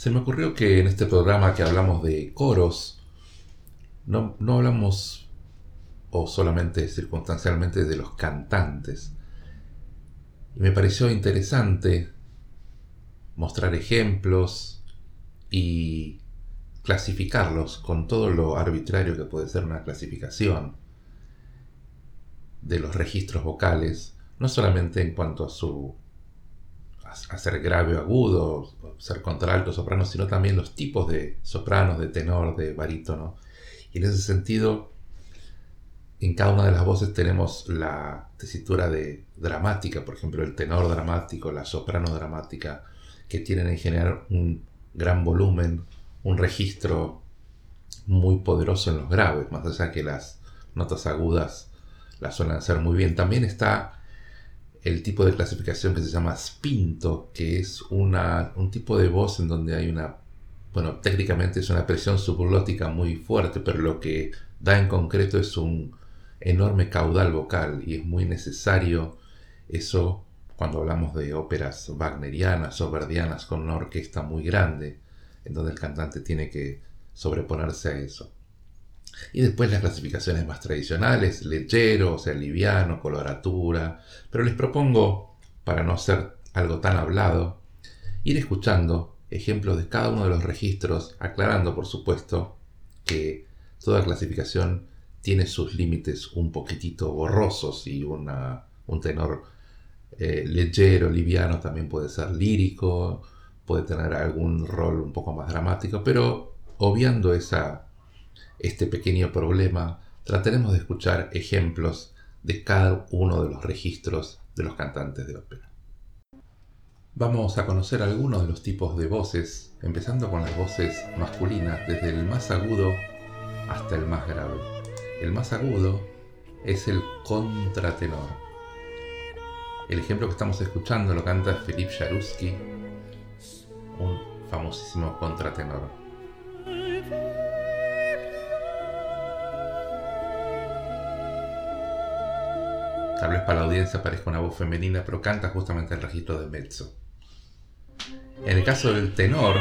Se me ocurrió que en este programa que hablamos de coros, no, no hablamos o solamente circunstancialmente de los cantantes. Me pareció interesante mostrar ejemplos y clasificarlos con todo lo arbitrario que puede ser una clasificación de los registros vocales, no solamente en cuanto a su a ser grave o agudo, ser contralto, soprano, sino también los tipos de sopranos, de tenor, de barítono. Y en ese sentido, en cada una de las voces tenemos la tesitura de dramática, por ejemplo, el tenor dramático, la soprano dramática, que tienen en general un gran volumen, un registro muy poderoso en los graves, más allá que las notas agudas las suelen hacer muy bien. También está el tipo de clasificación que se llama spinto, que es una, un tipo de voz en donde hay una, bueno, técnicamente es una presión subglótica muy fuerte, pero lo que da en concreto es un enorme caudal vocal y es muy necesario eso cuando hablamos de óperas wagnerianas o verdianas con una orquesta muy grande, en donde el cantante tiene que sobreponerse a eso. Y después las clasificaciones más tradicionales, lechero, o sea, liviano, coloratura. Pero les propongo, para no ser algo tan hablado, ir escuchando ejemplos de cada uno de los registros, aclarando, por supuesto, que toda clasificación tiene sus límites un poquitito borrosos y una, un tenor eh, lechero, liviano también puede ser lírico, puede tener algún rol un poco más dramático, pero obviando esa este pequeño problema, trataremos de escuchar ejemplos de cada uno de los registros de los cantantes de ópera. Vamos a conocer algunos de los tipos de voces, empezando con las voces masculinas, desde el más agudo hasta el más grave. El más agudo es el contratenor. El ejemplo que estamos escuchando lo canta Philippe Jaruski, un famosísimo contratenor. Tal vez para la audiencia parezca una voz femenina, pero canta justamente el registro de mezzo. En el caso del tenor,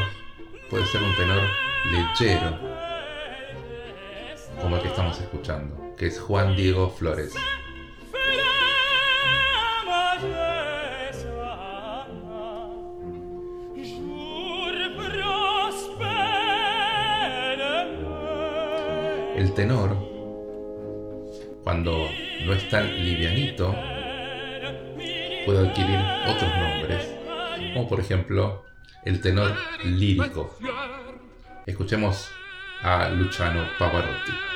puede ser un tenor lechero, como el que estamos escuchando, que es Juan Diego Flores. El tenor, cuando no es tan livianito, puede adquirir otros nombres, como por ejemplo el tenor lírico. Escuchemos a Luciano Pavarotti.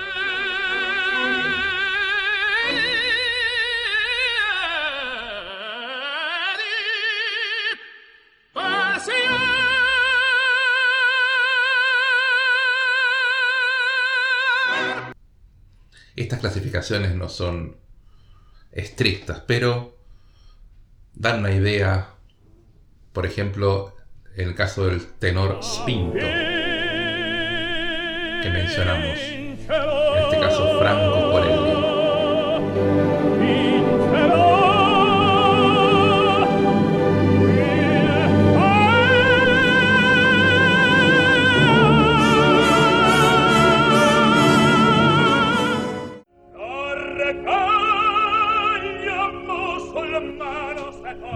No son estrictas, pero dan una idea, por ejemplo, en el caso del tenor spinto que mencionamos, en este caso Franco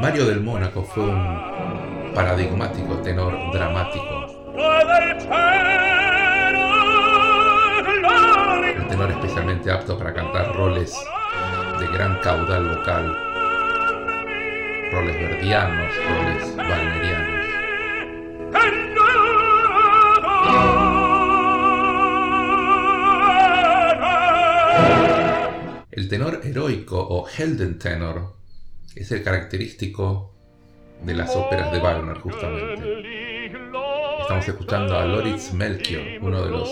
Mario del Mónaco fue un paradigmático tenor dramático. Un tenor especialmente apto para cantar roles de gran caudal vocal, roles verdianos, roles wagnerianos. El tenor heroico o Heldentenor es el característico de las óperas de Wagner, justamente. Estamos escuchando a Loritz Melchior, uno de los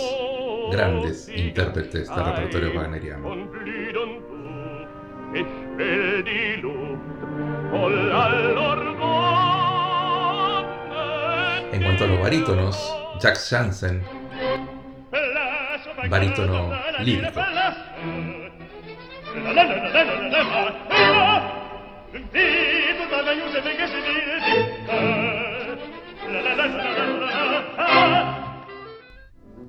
grandes intérpretes del repertorio wagneriano. En cuanto a los barítonos, Jack Jansen, barítono lírico.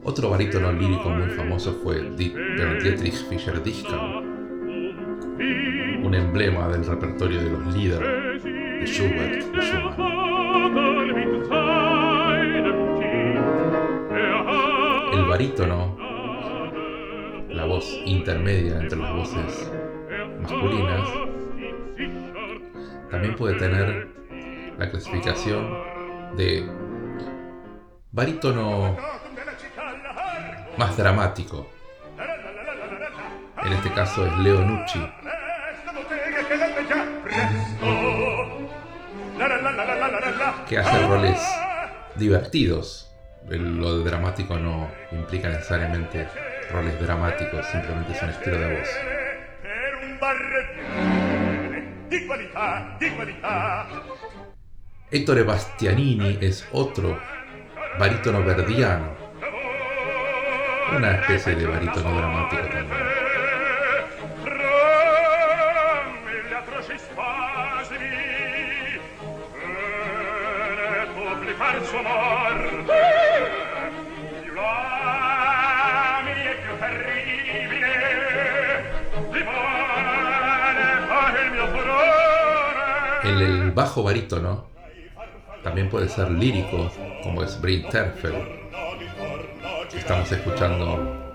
Otro barítono lírico muy famoso fue Dietrich Fischer-Dieskau, un emblema del repertorio de los líderes de Schubert. El barítono, la voz intermedia entre las voces masculinas, también puede tener la clasificación de barítono más dramático. En este caso es Leo Nucci. Que hace roles divertidos. Lo dramático no implica necesariamente roles dramáticos, simplemente es un estilo de voz. Ettore Bastianini es otro barítono verdiano, una especie de barítono dramático también. El bajo barítono también puede ser lírico, como es Brin Terfel. Estamos escuchando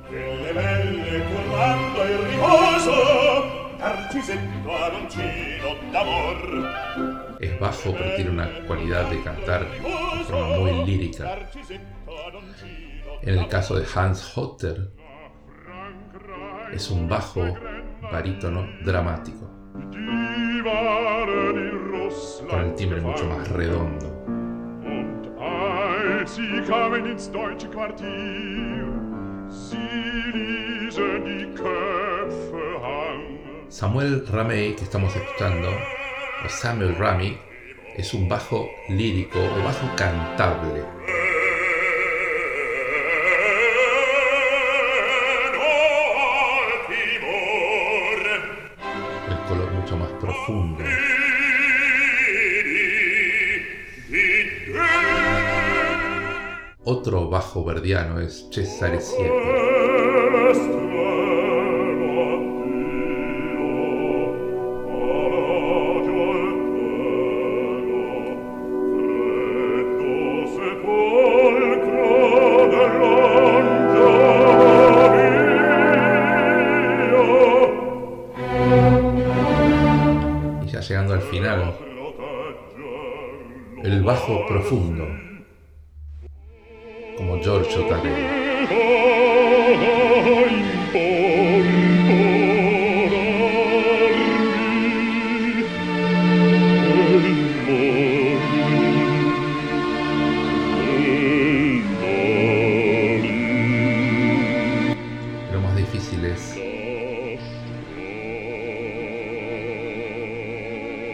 es bajo, pero tiene una cualidad de cantar de forma muy lírica. En el caso de Hans Hotter, es un bajo barítono dramático, con el timbre mucho más redondo. Samuel Ramey, que estamos escuchando, o Samuel Ramey, es un bajo lírico o bajo cantable. El color mucho más profundo. Otro bajo verdiano es Cesare Siepi. el bajo profundo, como Giorgio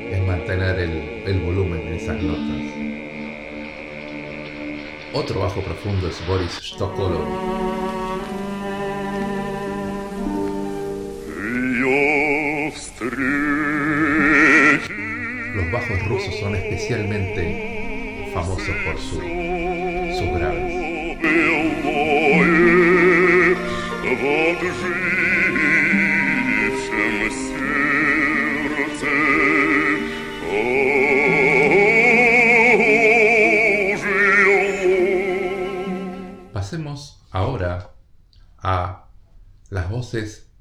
es mantener el, el volumen en esas notas. Otro bajo profundo es Boris Stokolov. Los bajos rusos son especialmente famosos por su, sus graves.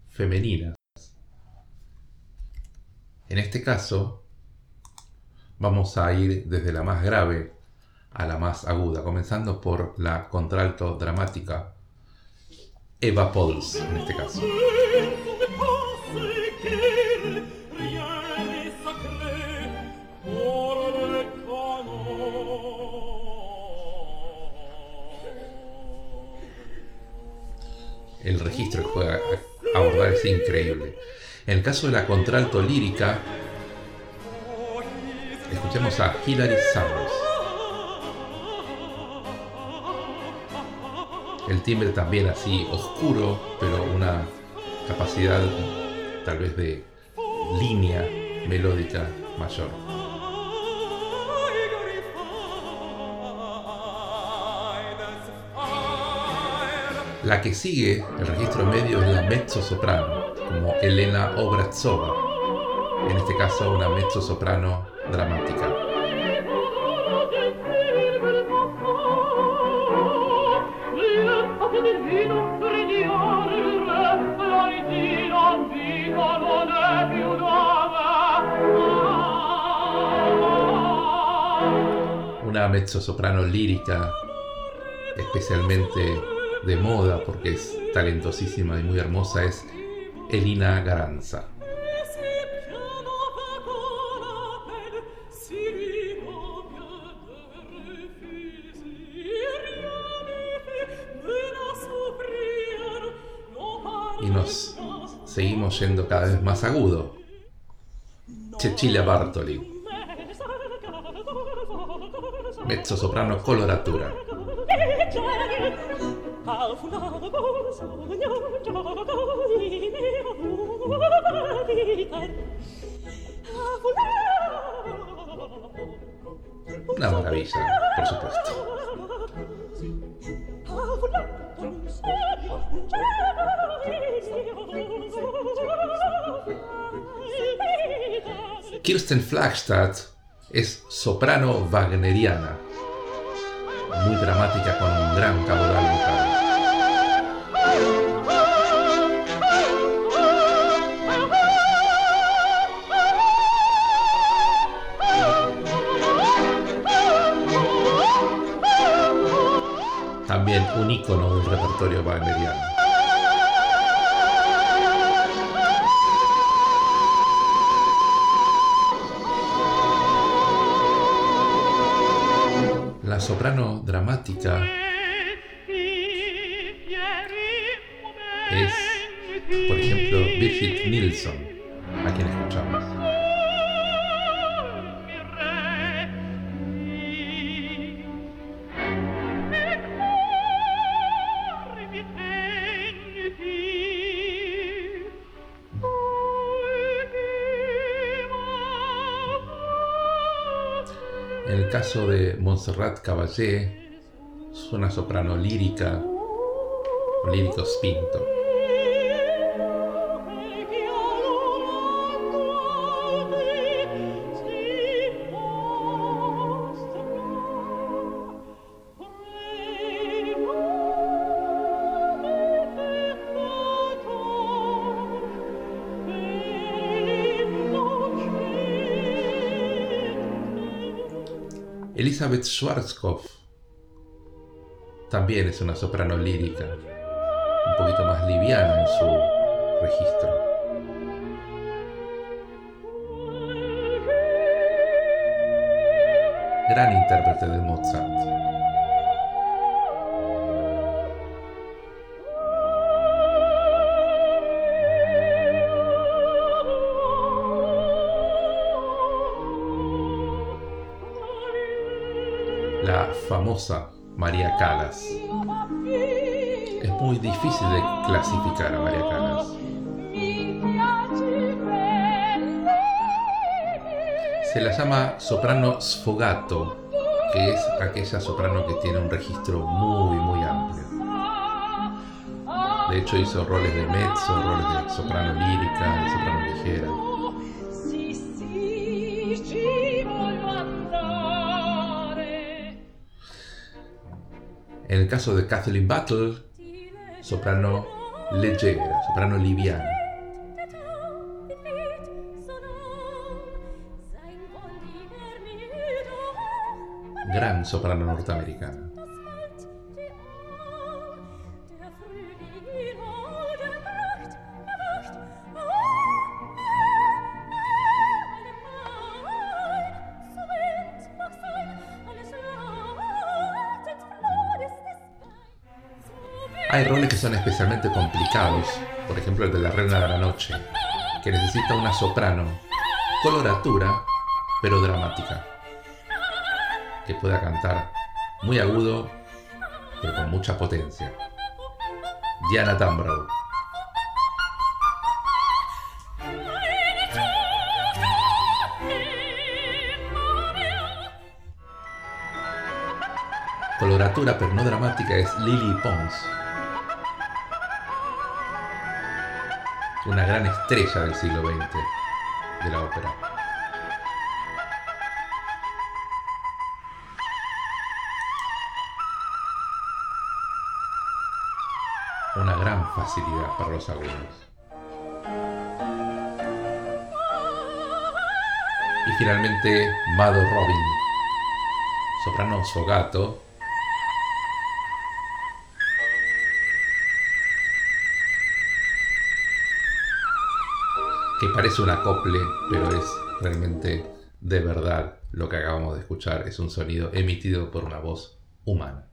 Femeninas. En este caso, vamos a ir desde la más grave a la más aguda, comenzando por la contralto dramática Eva Pauls, en este caso. En el caso de la contralto lírica, escuchemos a Hilary Sanders. El timbre también así oscuro, pero una capacidad tal vez de línea melódica mayor. La que sigue, el registro medio, es la mezzo soprano, como Elena Obrazova, en este caso una mezzo soprano dramática. Una mezzo soprano lírica, especialmente de moda porque es talentosísima y muy hermosa, es Elina Garanza. Y nos seguimos yendo cada vez más agudo. Cecilia Bartoli. Mezzo soprano coloratura. Una maravilla, por supuesto. Kirsten Flagstad es soprano wagneriana, muy dramática con un gran caudal vocal. Un icono del repertorio wagneriano. la soprano dramática es, por ejemplo, Birgit Nilsson, a quien escuchamos. En el caso de Montserrat Caballé, es una soprano lírica, lírico spinto. Elizabeth Schwarzkopf también es una soprano lírica, un poquito más liviana en su registro. Gran intérprete de Mozart. Famosa María Calas. Es muy difícil de clasificar a María Calas. Se la llama soprano sfogato, que es aquella soprano que tiene un registro muy, muy amplio. De hecho hizo roles de mezzo, roles de soprano lírica, de soprano ligera. En el caso de Kathleen Battle, soprano leggera, soprano liviana. Gran soprano norteamericana. Hay roles que son especialmente complicados, por ejemplo el de la reina de la noche, que necesita una soprano, coloratura, pero dramática, que pueda cantar muy agudo, pero con mucha potencia. Diana Tambrow. Coloratura pero no dramática es Lily Pons una gran estrella del siglo XX de la ópera. Una gran facilidad para los agudos. Y finalmente Mado Robin, soprano Sogato, que parece un acople, pero es realmente de verdad lo que acabamos de escuchar, es un sonido emitido por una voz humana.